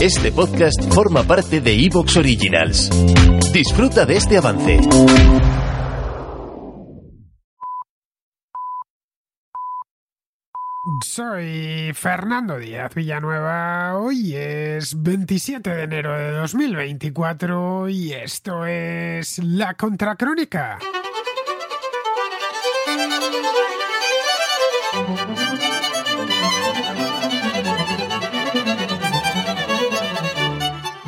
Este podcast forma parte de Evox Originals. Disfruta de este avance. Soy Fernando Díaz Villanueva. Hoy es 27 de enero de 2024 y esto es La Contracrónica.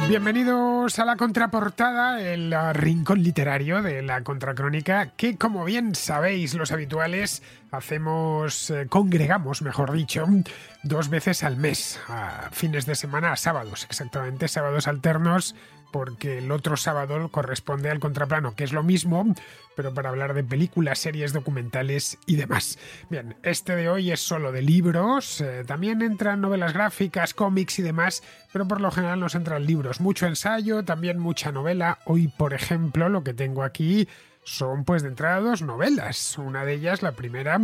Bienvenidos a la contraportada, el rincón literario de la contracrónica, que como bien sabéis los habituales, hacemos, eh, congregamos, mejor dicho, dos veces al mes, a fines de semana, a sábados, exactamente, sábados alternos, porque el otro sábado corresponde al contraplano, que es lo mismo, pero para hablar de películas, series, documentales y demás. Bien, este de hoy es solo de libros, eh, también entran novelas gráficas, cómics y demás, pero por lo general nos entran libros, mucho ensayo, también mucha novela. Hoy, por ejemplo, lo que tengo aquí son pues de entrada dos novelas. Una de ellas, la primera,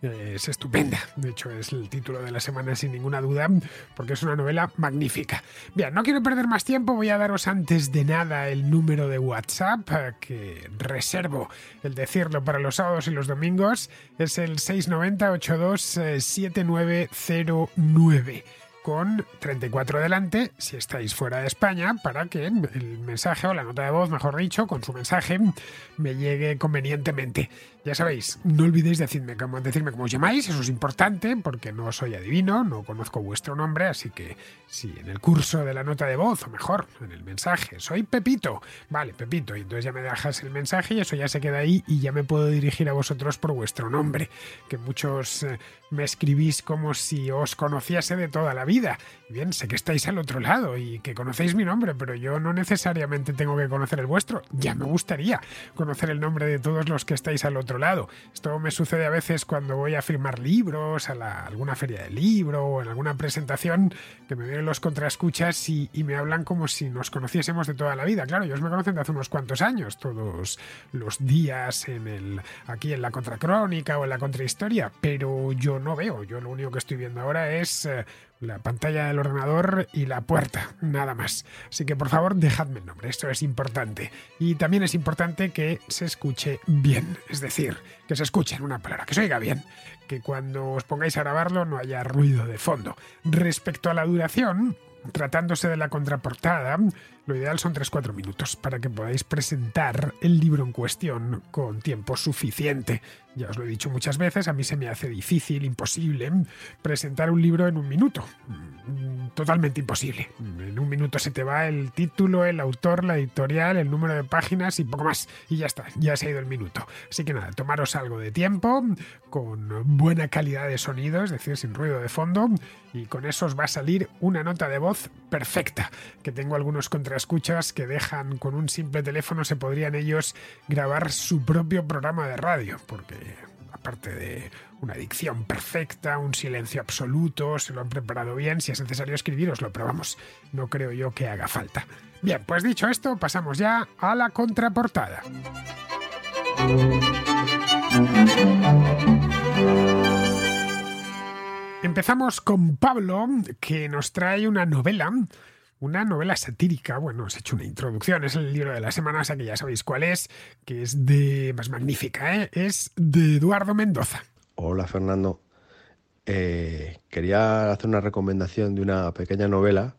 eh, es estupenda. De hecho, es el título de la semana sin ninguna duda, porque es una novela magnífica. Bien, no quiero perder más tiempo, voy a daros antes de nada el número de WhatsApp, eh, que reservo el decirlo para los sábados y los domingos. Es el 690 827909 con 34 delante si estáis fuera de España para que el mensaje o la nota de voz, mejor dicho, con su mensaje me llegue convenientemente. Ya sabéis, no olvidéis decirme cómo, decirme cómo os llamáis, eso es importante porque no soy adivino, no conozco vuestro nombre, así que si en el curso de la nota de voz, o mejor, en el mensaje, soy Pepito, vale, Pepito, y entonces ya me dejas el mensaje y eso ya se queda ahí y ya me puedo dirigir a vosotros por vuestro nombre, que muchos eh, me escribís como si os conociese de toda la vida. Bien, sé que estáis al otro lado y que conocéis mi nombre, pero yo no necesariamente tengo que conocer el vuestro, ya me gustaría conocer el nombre de todos los que estáis al otro lado. Esto me sucede a veces cuando voy a firmar libros, a alguna feria de libro o en alguna presentación, que me vienen los contraescuchas y, y, me hablan como si nos conociésemos de toda la vida. Claro, ellos me conocen de hace unos cuantos años, todos los días en el, aquí en la contracrónica o en la contrahistoria, pero yo no veo, yo lo único que estoy viendo ahora es... Eh, la pantalla del ordenador y la puerta, nada más. Así que por favor dejadme el nombre, esto es importante. Y también es importante que se escuche bien, es decir, que se escuche en una palabra, que se oiga bien, que cuando os pongáis a grabarlo no haya ruido de fondo. Respecto a la duración, tratándose de la contraportada, lo ideal son 3-4 minutos para que podáis presentar el libro en cuestión con tiempo suficiente. Ya os lo he dicho muchas veces, a mí se me hace difícil, imposible, presentar un libro en un minuto. Mm, totalmente imposible. En un minuto se te va el título, el autor, la editorial, el número de páginas y poco más. Y ya está, ya se ha ido el minuto. Así que nada, tomaros algo de tiempo, con buena calidad de sonido, es decir, sin ruido de fondo, y con eso os va a salir una nota de voz perfecta, que tengo algunos contraescuchas que dejan con un simple teléfono, se podrían ellos grabar su propio programa de radio, porque aparte de una dicción perfecta, un silencio absoluto, se lo han preparado bien, si es necesario escribiroslo, pero vamos, no creo yo que haga falta. Bien, pues dicho esto, pasamos ya a la contraportada. Empezamos con Pablo, que nos trae una novela una novela satírica. Bueno, os he hecho una introducción, es el libro de la semana, o sea que ya sabéis cuál es, que es de más magnífica, ¿eh? es de Eduardo Mendoza. Hola Fernando. Eh, quería hacer una recomendación de una pequeña novela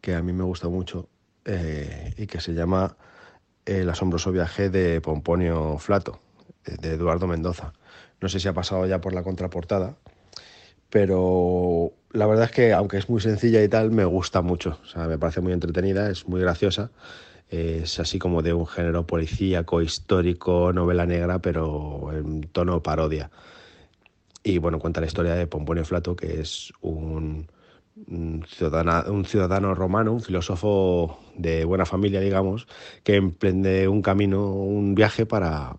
que a mí me gusta mucho eh, y que se llama El asombroso viaje de Pomponio Flato, de Eduardo Mendoza. No sé si ha pasado ya por la contraportada, pero la verdad es que, aunque es muy sencilla y tal, me gusta mucho. O sea, me parece muy entretenida, es muy graciosa. Es así como de un género policíaco, histórico, novela negra, pero en tono parodia. Y bueno, cuenta la historia de Pomponio Flato, que es un un ciudadano, romano, un filósofo de buena familia, digamos, que emprende un camino, un viaje para,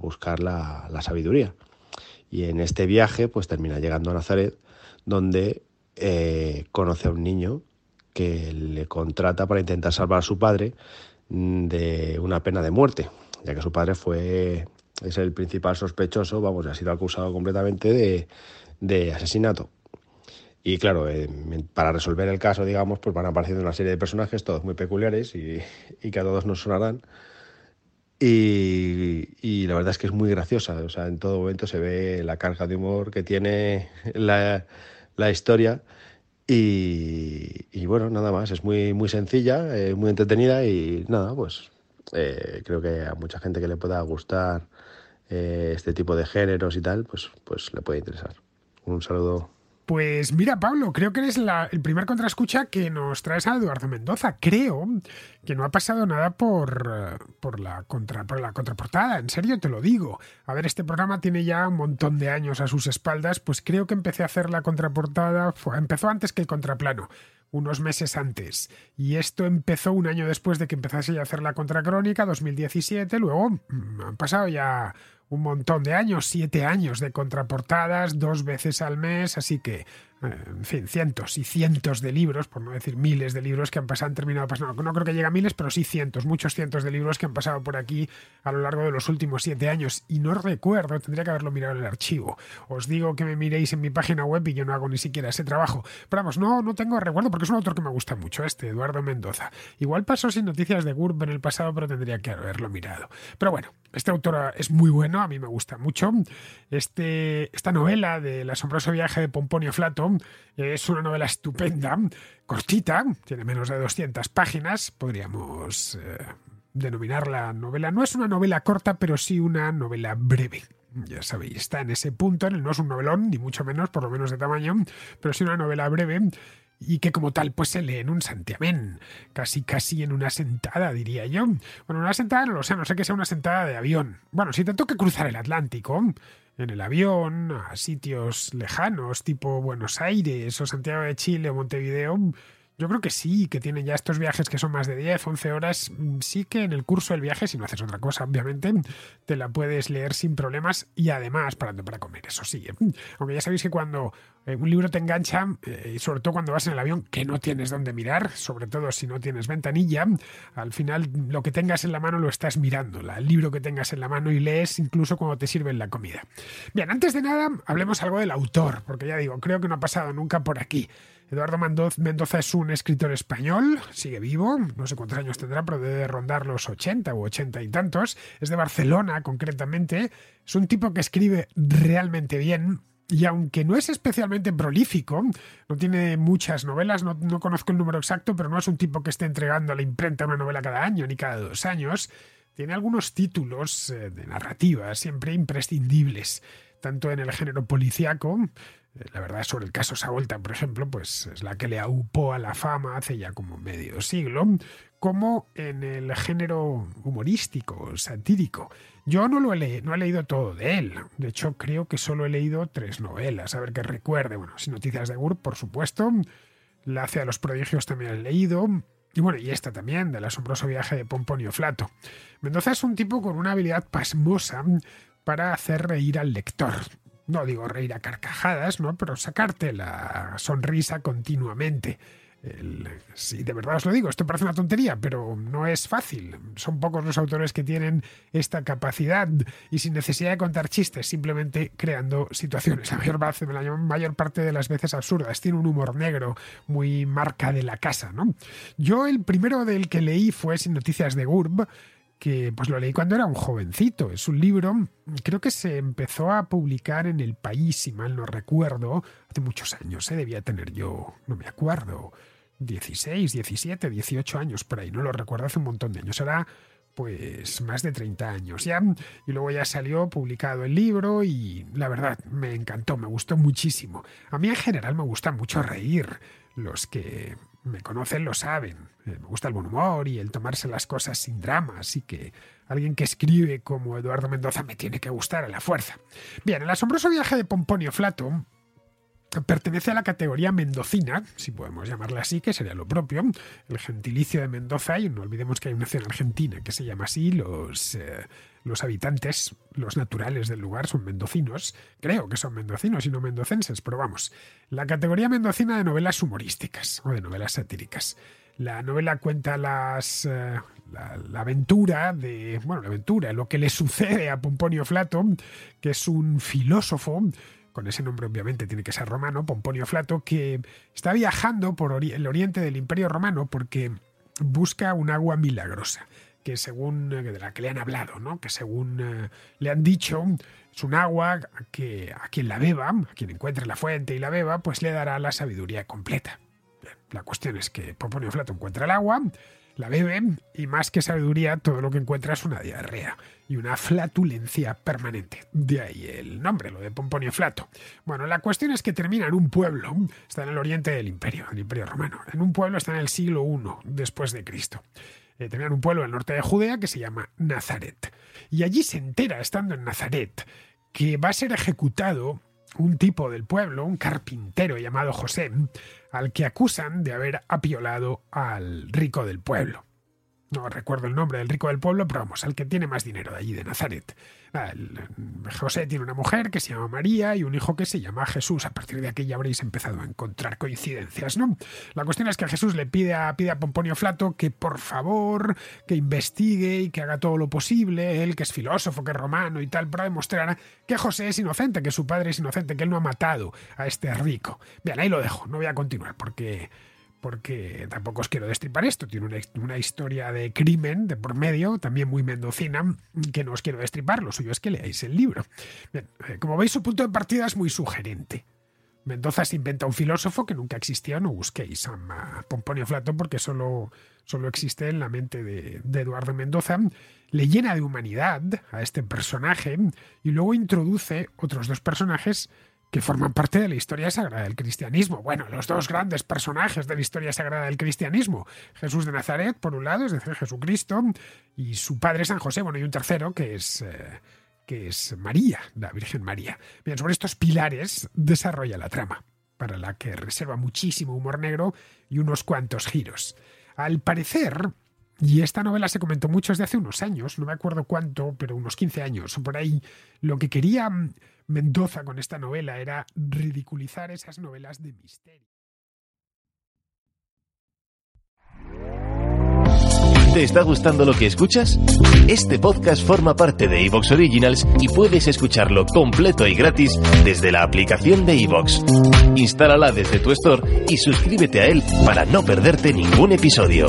buscar la, sabiduría. Y en este viaje, pues termina llegando a Nazaret, donde eh, conoce a un niño que le contrata para intentar salvar a su padre mm, de una pena de muerte, ya que su padre fue es el principal sospechoso, vamos, ha sido acusado completamente de, de asesinato. Y claro, eh, para resolver el caso, digamos, pues van apareciendo una serie de personajes, todos muy peculiares y, que a todos nos sonarán. Y, la verdad es que es muy graciosa, o sea, en todo momento se ve la carga de humor que tiene la, historia. Y, bueno, nada más, es muy, muy sencilla, eh, muy entretenida y nada, pues eh, creo que a mucha gente que le pueda gustar este tipo de géneros y tal, pues, pues le puede interesar. Un saludo. Pues mira, Pablo, creo que eres el primer contraescucha que nos traes a Eduardo Mendoza. Creo que no ha pasado nada por, por, la contra, por la contraportada, en serio te lo digo. A ver, este programa tiene ya un montón de años a sus espaldas, pues creo que empecé a hacer la contraportada, empezó antes que el contraplano unos meses antes. Y esto empezó un año después de que empezase a hacer la contracrónica, 2017. Luego mm, han pasado ya un montón de años, siete años de contraportadas, dos veces al mes, así que en fin, cientos y cientos de libros, por no decir miles de libros que han pasado, han terminado pasando. No creo que llegue a miles, pero sí cientos, muchos cientos de libros que han pasado por aquí a lo largo de los últimos siete años. Y no recuerdo, tendría que haberlo mirado en el archivo. Os digo que me miréis en mi página web y yo no hago ni siquiera ese trabajo. Pero vamos, no, no tengo recuerdo porque es un autor que me gusta mucho, este, Eduardo Mendoza. Igual pasó sin noticias de GURB en el pasado, pero tendría que haberlo mirado. Pero bueno, este autor es muy bueno, a mí me gusta mucho. Este, esta novela del asombroso viaje de Pomponio Flato es una novela estupenda, cortita, tiene menos de 200 páginas, podríamos eh, denominarla novela. No es una novela corta, pero sí una novela breve. Ya sabéis, está en ese punto, no es un novelón, ni mucho menos, por lo menos de tamaño, pero sí una novela breve y que como tal pues se lee en un santiamén, casi casi en una sentada diría yo. Bueno, una sentada no lo sé, no sé que sea una sentada de avión. Bueno, si te toca cruzar el Atlántico, en el avión a sitios lejanos, tipo Buenos Aires o Santiago de Chile o Montevideo, yo creo que sí, que tienen ya estos viajes que son más de 10, 11 horas. Mm, sí que en el curso del viaje, si no haces otra cosa, obviamente, te la puedes leer sin problemas y además parando para comer, eso sí. ¿eh? Aunque ya sabéis que cuando eh, un libro te engancha, eh, y sobre todo cuando vas en el avión, que no tienes dónde mirar, sobre todo si no tienes ventanilla, al final lo que tengas en la mano lo estás mirando, el libro que tengas en la mano y lees incluso cuando te sirven la comida. Bien, antes de nada, hablemos algo del autor, porque ya digo, creo que no ha pasado nunca por aquí. Eduardo Mendoza es un escritor español, sigue vivo, no sé cuántos años tendrá, pero debe rondar los 80 u 80 y tantos. Es de Barcelona, concretamente. Es un tipo que escribe realmente bien, y aunque no es especialmente prolífico, no tiene muchas novelas, no, conozco el número exacto, pero no es un tipo que esté entregando a la imprenta una novela cada año ni cada dos años, tiene algunos títulos eh, de narrativa siempre imprescindibles, tanto en el género policíaco, la verdad sobre el caso Savolta, por ejemplo, pues es la que le aupó a la fama hace ya como medio siglo, como en el género humorístico, satírico. Yo no lo he, no he leído todo de él. De hecho, creo que solo he leído tres novelas. A ver qué recuerde. Bueno, Sin Noticias de Gur, por supuesto. La hace a los prodigios también he leído. Y bueno, y esta también, del asombroso viaje de Pomponio Flato. Mendoza es un tipo con una habilidad pasmosa para hacer reír al lector no digo reír a carcajadas, ¿no? Pero sacarte la sonrisa continuamente. sí, de verdad os lo digo, esto parece una tontería, pero no es fácil. Son pocos los autores que tienen esta capacidad y sin necesidad de contar chistes, simplemente creando situaciones. La mayor, la mayor parte de las veces absurdas. Tiene un humor negro muy marca de la casa, ¿no? Yo el primero del que leí fue Sin Noticias de Gurb, que pues lo leí cuando era un jovencito. Es un libro, creo que se empezó a publicar en el país, si mal no recuerdo, hace muchos años, ¿eh? debía tener yo, no me acuerdo, 16, 17, 18 años por ahí, no lo recuerdo, hace un montón de años. Era pues más de 30 años ya. Y luego ya salió publicado el libro y la verdad me encantó, me gustó muchísimo. A mí en general me gusta mucho reír. Los que me conocen lo saben. Eh, me gusta el buen humor y el tomarse las cosas sin drama, así que alguien que escribe como Eduardo Mendoza me tiene que gustar a la fuerza. Bien, el asombroso viaje de Pomponio Flato pertenece a la categoría mendocina, si podemos llamarla así, que sería lo propio, el gentilicio de Mendoza, y no olvidemos que hay una nación argentina que se llama así, los, eh, los habitantes, los naturales del lugar son mendocinos, creo que son mendocinos y no mendocenses, pero vamos, la categoría mendocina de novelas humorísticas o de novelas satíricas. La novela cuenta las, eh, la, aventura de, bueno, la aventura, lo que le sucede a Pomponio Flato, que es un filósofo con ese nombre obviamente tiene que ser romano, Pomponio Flato, que está viajando por el oriente del Imperio Romano porque busca un agua milagrosa, que según de la que le han hablado, ¿no? que según eh, le han dicho, es un agua que a quien la beba, a quien encuentre la fuente y la beba, pues le dará la sabiduría completa. la cuestión es que Pomponio Flato encuentra el agua, la bebe y más que sabiduría todo lo que encuentra es una diarrea y una flatulencia permanente. De ahí el nombre, lo de Pomponio Flato. Bueno, la cuestión es que termina en un pueblo, está en el oriente del imperio, el imperio romano. En un pueblo está en el siglo I después de Cristo. Eh, tenía un pueblo en el norte de Judea que se llama Nazaret. Y allí se entera, estando en Nazaret, que va a ser ejecutado un tipo del pueblo, un carpintero llamado José, al que acusan de haber apiolado al rico del pueblo no recuerdo el nombre del rico del pueblo, pero vamos, al que tiene más dinero de allí, de Nazaret. José tiene una mujer que se llama María y un hijo que se llama Jesús. A partir de aquí ya habréis empezado a encontrar coincidencias, ¿no? La cuestión es que Jesús le pide a, pide a Pomponio Flato que por favor, que investigue y que haga todo lo posible, él que es filósofo, que es romano y tal, para demostrar que José es inocente, que su padre es inocente, que él no ha matado a este rico. Bien, ahí lo dejo, no voy a continuar porque porque tampoco os quiero destripar esto, tiene una, historia de crimen de por medio, también muy mendocina, que no os quiero destripar, lo suyo es que leáis el libro. Bien, eh, como veis, su punto de partida es muy sugerente. Mendoza se inventa un filósofo que nunca existió, no busquéis a Pomponio Flato porque solo, solo existe en la mente de, de Eduardo Mendoza, le llena de humanidad a este personaje y luego introduce otros dos personajes que forman parte de la historia sagrada del cristianismo. Bueno, los dos grandes personajes de la historia sagrada del cristianismo, Jesús de Nazaret, por un lado, es decir, Jesucristo, y su padre San José, bueno, y un tercero que es, eh, que es María, la Virgen María. Bien, sobre estos pilares desarrolla la trama, para la que reserva muchísimo humor negro y unos cuantos giros. Al parecer, y esta novela se comentó mucho desde hace unos años, no me acuerdo cuánto, pero unos 15 años o por ahí. Lo que quería Mendoza con esta novela era ridiculizar esas novelas de misterio. ¿Te está gustando lo que escuchas? Este podcast forma parte de Evox Originals y puedes escucharlo completo y gratis desde la aplicación de Evox. Instálala desde tu store y suscríbete a él para no perderte ningún episodio.